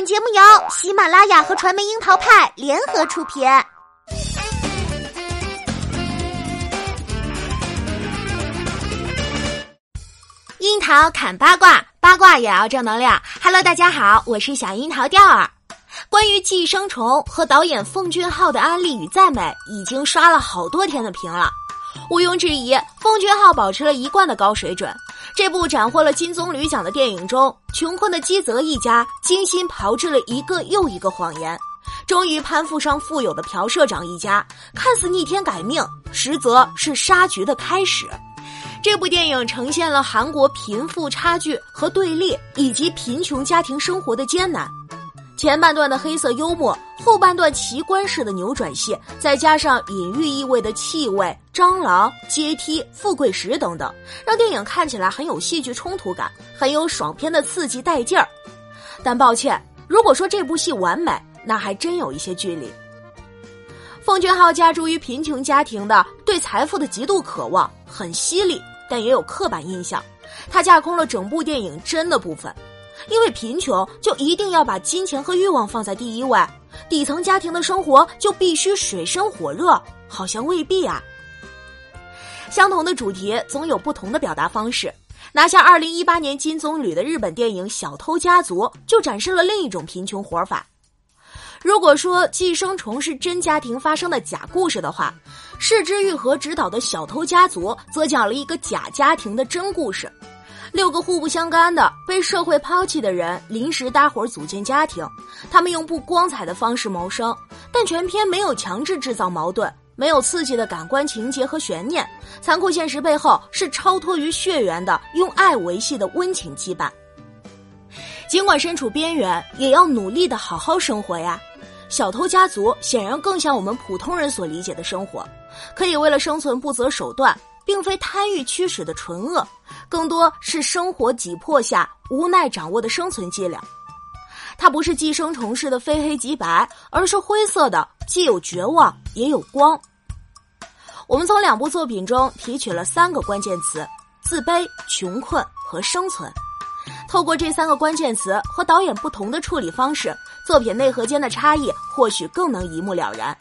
本节目由喜马拉雅和传媒樱桃派联合出品。樱桃砍八卦，八卦也要正能量。Hello，大家好，我是小樱桃调儿。关于《寄生虫》和导演奉俊昊的安利与赞美，已经刷了好多天的屏了。毋庸置疑，奉俊昊保持了一贯的高水准。这部斩获了金棕榈奖的电影中，穷困的基泽一家精心炮制了一个又一个谎言，终于攀附上富有的朴社长一家，看似逆天改命，实则是杀局的开始。这部电影呈现了韩国贫富差距和对立，以及贫穷家庭生活的艰难。前半段的黑色幽默，后半段奇观式的扭转戏，再加上隐喻意味的气味、蟑螂、阶梯、富贵石等等，让电影看起来很有戏剧冲突感，很有爽片的刺激带劲儿。但抱歉，如果说这部戏完美，那还真有一些距离。奉俊昊家住于贫穷家庭的，对财富的极度渴望，很犀利，但也有刻板印象。他架空了整部电影真的部分。因为贫穷，就一定要把金钱和欲望放在第一位，底层家庭的生活就必须水深火热，好像未必啊。相同的主题总有不同的表达方式。拿下二零一八年金棕榈的日本电影《小偷家族》就展示了另一种贫穷活法。如果说《寄生虫》是真家庭发生的假故事的话，市之愈合执导的《小偷家族》则讲了一个假家庭的真故事。六个互不相干的被社会抛弃的人临时搭伙组建家庭，他们用不光彩的方式谋生，但全片没有强制制造矛盾，没有刺激的感官情节和悬念，残酷现实背后是超脱于血缘的用爱维系的温情羁绊。尽管身处边缘，也要努力的好好生活呀。小偷家族显然更像我们普通人所理解的生活，可以为了生存不择手段。并非贪欲驱使的纯恶，更多是生活挤迫下无奈掌握的生存伎俩。它不是寄生虫式的非黑即白，而是灰色的，既有绝望也有光。我们从两部作品中提取了三个关键词：自卑、穷困和生存。透过这三个关键词和导演不同的处理方式，作品内核间的差异或许更能一目了然。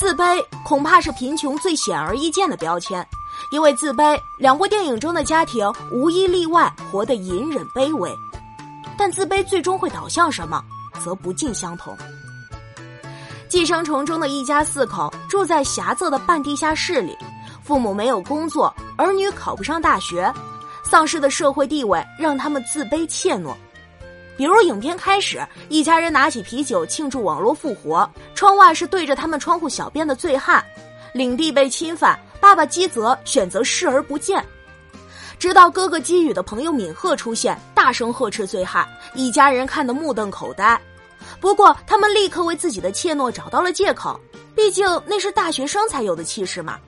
自卑恐怕是贫穷最显而易见的标签，因为自卑，两部电影中的家庭无一例外活得隐忍卑微。但自卑最终会导向什么，则不尽相同。寄生虫中的一家四口住在狭窄的半地下室里，父母没有工作，儿女考不上大学，丧失的社会地位让他们自卑怯懦。比如影片开始，一家人拿起啤酒庆祝网络复活，窗外是对着他们窗户小便的醉汉，领地被侵犯，爸爸基泽选择视而不见，直到哥哥基宇的朋友敏赫出现，大声呵斥醉汉，一家人看得目瞪口呆。不过他们立刻为自己的怯懦找到了借口，毕竟那是大学生才有的气势嘛。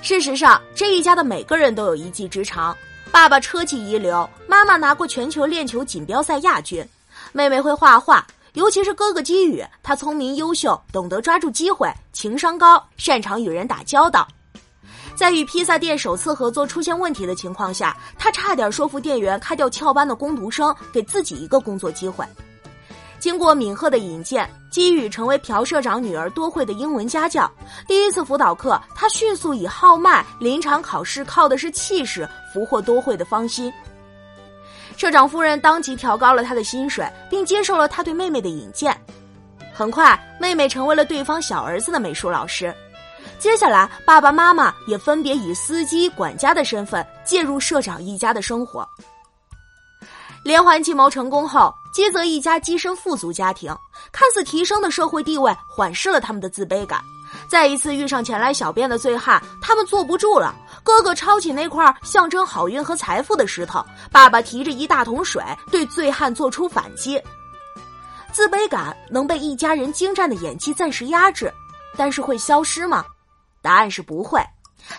事实上，这一家的每个人都有一技之长。爸爸车技一流，妈妈拿过全球链球锦标赛亚军，妹妹会画画，尤其是哥哥基宇，他聪明优秀，懂得抓住机会，情商高，擅长与人打交道。在与披萨店首次合作出现问题的情况下，他差点说服店员开掉翘班的工读生，给自己一个工作机会。经过敏赫的引荐，基宇成为朴社长女儿多惠的英文家教。第一次辅导课，他迅速以号脉，临场考试靠的是气势，俘获多惠的芳心。社长夫人当即调高了他的薪水，并接受了他对妹妹的引荐。很快，妹妹成为了对方小儿子的美术老师。接下来，爸爸妈妈也分别以司机、管家的身份介入社长一家的生活。连环计谋成功后，基泽一家跻身富足家庭，看似提升的社会地位缓释了他们的自卑感。再一次遇上前来小便的醉汉，他们坐不住了。哥哥抄起那块象征好运和财富的石头，爸爸提着一大桶水对醉汉做出反击。自卑感能被一家人精湛的演技暂时压制，但是会消失吗？答案是不会。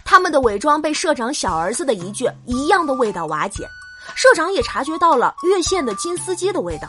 他们的伪装被社长小儿子的一句“一样的味道”瓦解。社长也察觉到了越线的金司机的味道。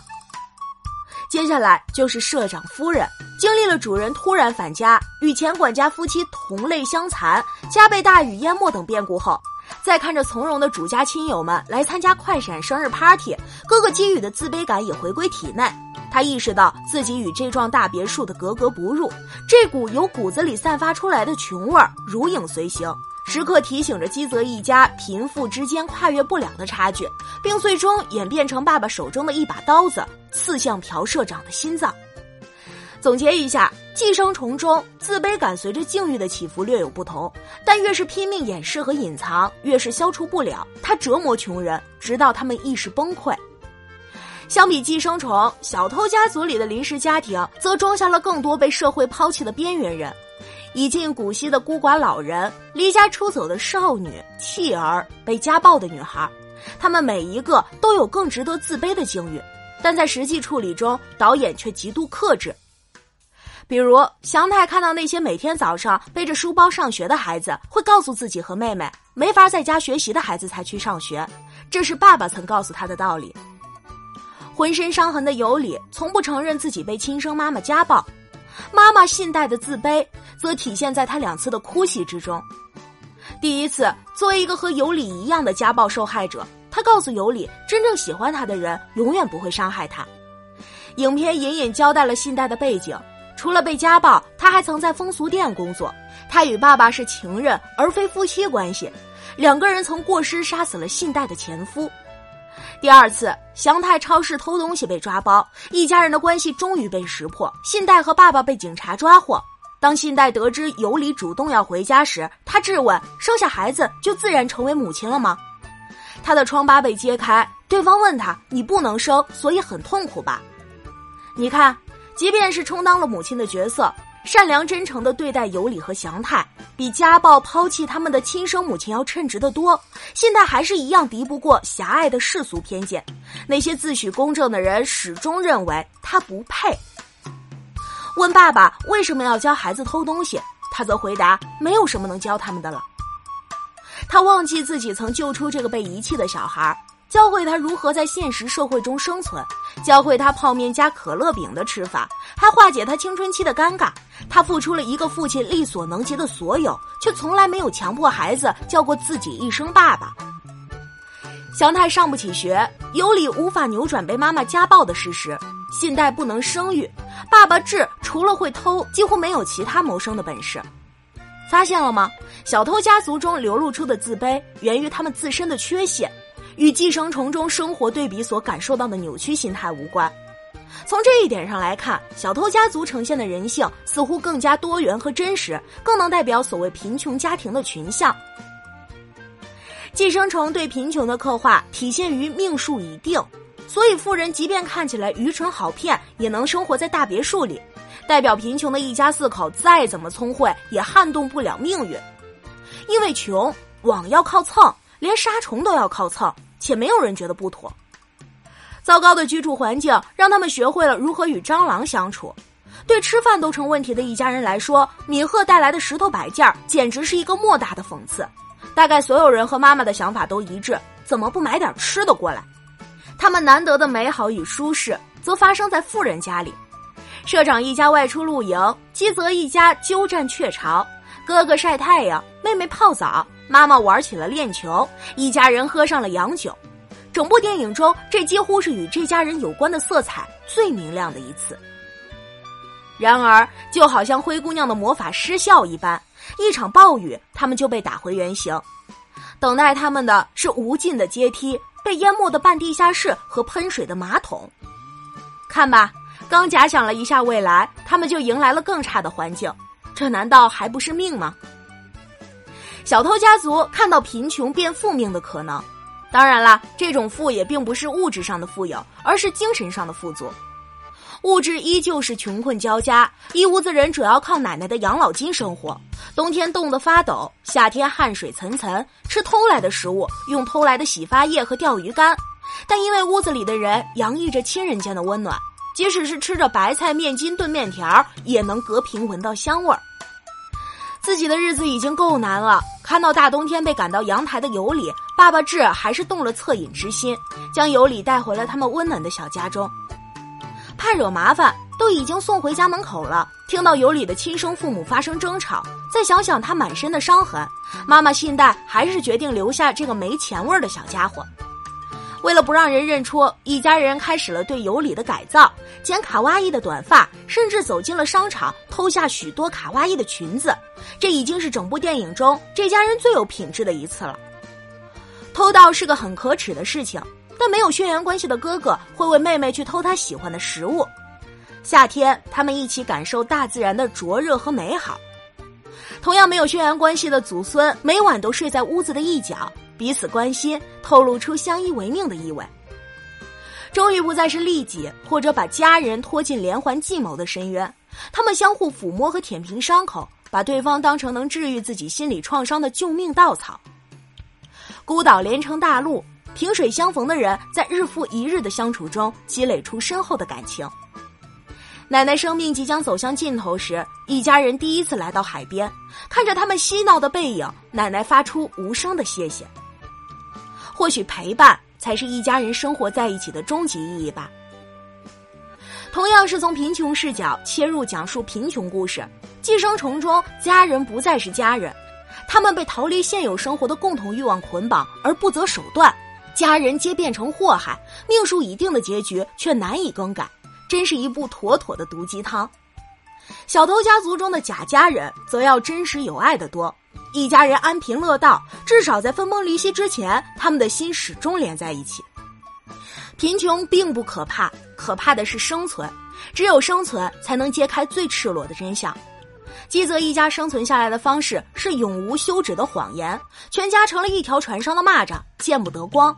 接下来就是社长夫人，经历了主人突然返家、与前管家夫妻同类相残、家被大雨淹没等变故后，再看着从容的主家亲友们来参加快闪生日 party，哥哥给予的自卑感也回归体内。他意识到自己与这幢大别墅的格格不入，这股由骨子里散发出来的穷味儿如影随形，时刻提醒着基泽一家贫富之间跨越不了的差距，并最终演变成爸爸手中的一把刀子，刺向朴社长的心脏。总结一下，寄生虫中自卑感随着境遇的起伏略有不同，但越是拼命掩饰和隐藏，越是消除不了。它折磨穷人，直到他们意识崩溃。相比寄生虫，小偷家族里的临时家庭则装下了更多被社会抛弃的边缘人，已近古稀的孤寡老人，离家出走的少女、弃儿，被家暴的女孩，他们每一个都有更值得自卑的境遇，但在实际处理中，导演却极度克制。比如祥太看到那些每天早上背着书包上学的孩子，会告诉自己和妹妹没法在家学习的孩子才去上学，这是爸爸曾告诉他的道理。浑身伤痕的尤里从不承认自己被亲生妈妈家暴，妈妈信贷的自卑则体现在他两次的哭泣之中。第一次，作为一个和尤里一样的家暴受害者，他告诉尤里，真正喜欢他的人永远不会伤害他。影片隐隐交代了信贷的背景，除了被家暴，他还曾在风俗店工作。他与爸爸是情人而非夫妻关系，两个人曾过失杀死了信贷的前夫。第二次，祥太超市偷东西被抓包，一家人的关系终于被识破。信贷和爸爸被警察抓获。当信贷得知尤里主动要回家时，他质问：生下孩子就自然成为母亲了吗？他的疮疤被揭开，对方问他：你不能生，所以很痛苦吧？你看，即便是充当了母亲的角色。善良真诚的对待尤里和祥太，比家暴抛弃他们的亲生母亲要称职的多。现在还是一样敌不过狭隘的世俗偏见，那些自诩公正的人始终认为他不配。问爸爸为什么要教孩子偷东西，他则回答：没有什么能教他们的了。他忘记自己曾救出这个被遗弃的小孩。教会他如何在现实社会中生存，教会他泡面加可乐饼的吃法，还化解他青春期的尴尬。他付出了一个父亲力所能及的所有，却从来没有强迫孩子叫过自己一声爸爸。祥太上不起学，尤里无法扭转被妈妈家暴的事实，信贷不能生育，爸爸智除了会偷，几乎没有其他谋生的本事。发现了吗？小偷家族中流露出的自卑，源于他们自身的缺陷。与寄生虫中生活对比所感受到的扭曲心态无关。从这一点上来看，小偷家族呈现的人性似乎更加多元和真实，更能代表所谓贫穷家庭的群像。寄生虫对贫穷的刻画体现于命数已定，所以富人即便看起来愚蠢好骗，也能生活在大别墅里。代表贫穷的一家四口再怎么聪慧，也撼动不了命运，因为穷，网要靠蹭，连杀虫都要靠蹭。且没有人觉得不妥。糟糕的居住环境让他们学会了如何与蟑螂相处。对吃饭都成问题的一家人来说，米赫带来的石头摆件简直是一个莫大的讽刺。大概所有人和妈妈的想法都一致：怎么不买点吃的过来？他们难得的美好与舒适，则发生在富人家里。社长一家外出露营，基泽一家鸠占鹊巢，哥哥晒太阳，妹妹泡澡。妈妈玩起了链球，一家人喝上了洋酒。整部电影中，这几乎是与这家人有关的色彩最明亮的一次。然而，就好像灰姑娘的魔法失效一般，一场暴雨，他们就被打回原形。等待他们的是无尽的阶梯、被淹没的半地下室和喷水的马桶。看吧，刚假想了一下未来，他们就迎来了更差的环境。这难道还不是命吗？小偷家族看到贫穷变富命的可能，当然啦，这种富也并不是物质上的富有，而是精神上的富足。物质依旧是穷困交加，一屋子人主要靠奶奶的养老金生活，冬天冻得发抖，夏天汗水涔涔，吃偷来的食物，用偷来的洗发液和钓鱼竿。但因为屋子里的人洋溢着亲人间的温暖，即使是吃着白菜面筋炖面条，也能隔屏闻到香味儿。自己的日子已经够难了，看到大冬天被赶到阳台的尤里，爸爸志还是动了恻隐之心，将尤里带回了他们温暖的小家中。怕惹麻烦，都已经送回家门口了。听到尤里的亲生父母发生争吵，再想想他满身的伤痕，妈妈信代还是决定留下这个没钱味儿的小家伙。为了不让人认出，一家人开始了对尤里的改造，剪卡哇伊的短发，甚至走进了商场偷下许多卡哇伊的裙子。这已经是整部电影中这家人最有品质的一次了。偷盗是个很可耻的事情，但没有血缘关系的哥哥会为妹妹去偷她喜欢的食物。夏天，他们一起感受大自然的灼热和美好。同样没有血缘关系的祖孙，每晚都睡在屋子的一角。彼此关心，透露出相依为命的意味。终于不再是利己或者把家人拖进连环计谋的深渊，他们相互抚摸和舔平伤口，把对方当成能治愈自己心理创伤的救命稻草。孤岛连成大陆，萍水相逢的人在日复一日的相处中积累出深厚的感情。奶奶生命即将走向尽头时，一家人第一次来到海边，看着他们嬉闹的背影，奶奶发出无声的谢谢。或许陪伴才是一家人生活在一起的终极意义吧。同样是从贫穷视角切入讲述贫穷故事，《寄生虫》中家人不再是家人，他们被逃离现有生活的共同欲望捆绑而不择手段，家人皆变成祸害，命数已定的结局却难以更改，真是一部妥妥的毒鸡汤。小偷家族中的假家人则要真实有爱的多。一家人安贫乐道，至少在分崩离析之前，他们的心始终连在一起。贫穷并不可怕，可怕的是生存。只有生存，才能揭开最赤裸的真相。基泽一家生存下来的方式是永无休止的谎言，全家成了一条船上的蚂蚱，见不得光。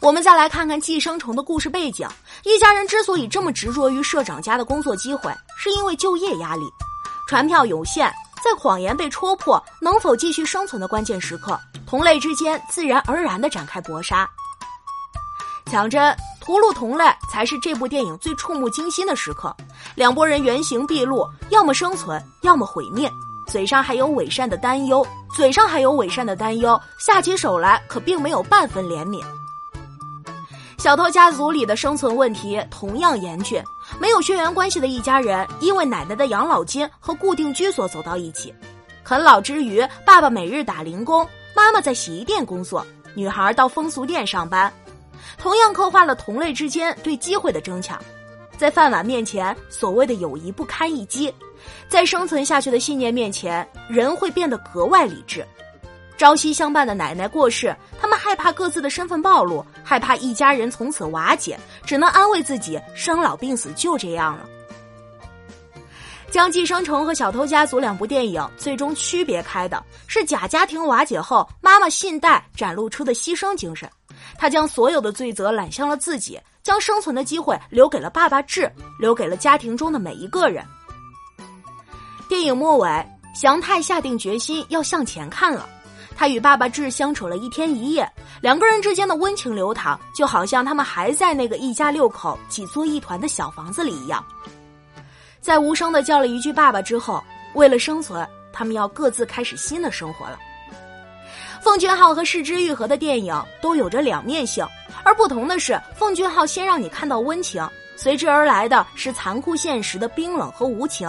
我们再来看看寄生虫的故事背景：一家人之所以这么执着于社长家的工作机会，是因为就业压力，船票有限。在谎言被戳破，能否继续生存的关键时刻，同类之间自然而然的展开搏杀。讲真，屠戮同类才是这部电影最触目惊心的时刻。两拨人原形毕露，要么生存，要么毁灭。嘴上还有伪善的担忧，嘴上还有伪善的担忧，下起手来可并没有半分怜悯。小偷家族里的生存问题同样严峻，没有血缘关系的一家人因为奶奶的养老金和固定居所走到一起，啃老之余，爸爸每日打零工，妈妈在洗衣店工作，女孩到风俗店上班，同样刻画了同类之间对机会的争抢。在饭碗面前，所谓的友谊不堪一击；在生存下去的信念面前，人会变得格外理智。朝夕相伴的奶奶过世，他们害怕各自的身份暴露，害怕一家人从此瓦解，只能安慰自己：生老病死就这样了。将《寄生虫》和《小偷家族》两部电影最终区别开的是贾家庭瓦解后，妈妈信代展露出的牺牲精神。她将所有的罪责揽向了自己，将生存的机会留给了爸爸志，留给了家庭中的每一个人。电影末尾，祥太下定决心要向前看了。他与爸爸志相处了一天一夜，两个人之间的温情流淌，就好像他们还在那个一家六口挤作一团的小房子里一样。在无声的叫了一句“爸爸”之后，为了生存，他们要各自开始新的生活了。奉俊昊和市之愈合的电影都有着两面性，而不同的是，奉俊昊先让你看到温情，随之而来的是残酷现实的冰冷和无情，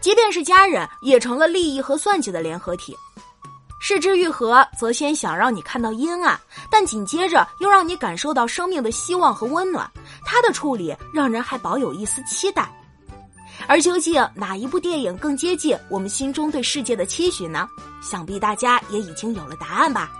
即便是家人，也成了利益和算计的联合体。视之愈合，则先想让你看到阴暗，但紧接着又让你感受到生命的希望和温暖。他的处理让人还保有一丝期待。而究竟哪一部电影更接近我们心中对世界的期许呢？想必大家也已经有了答案吧。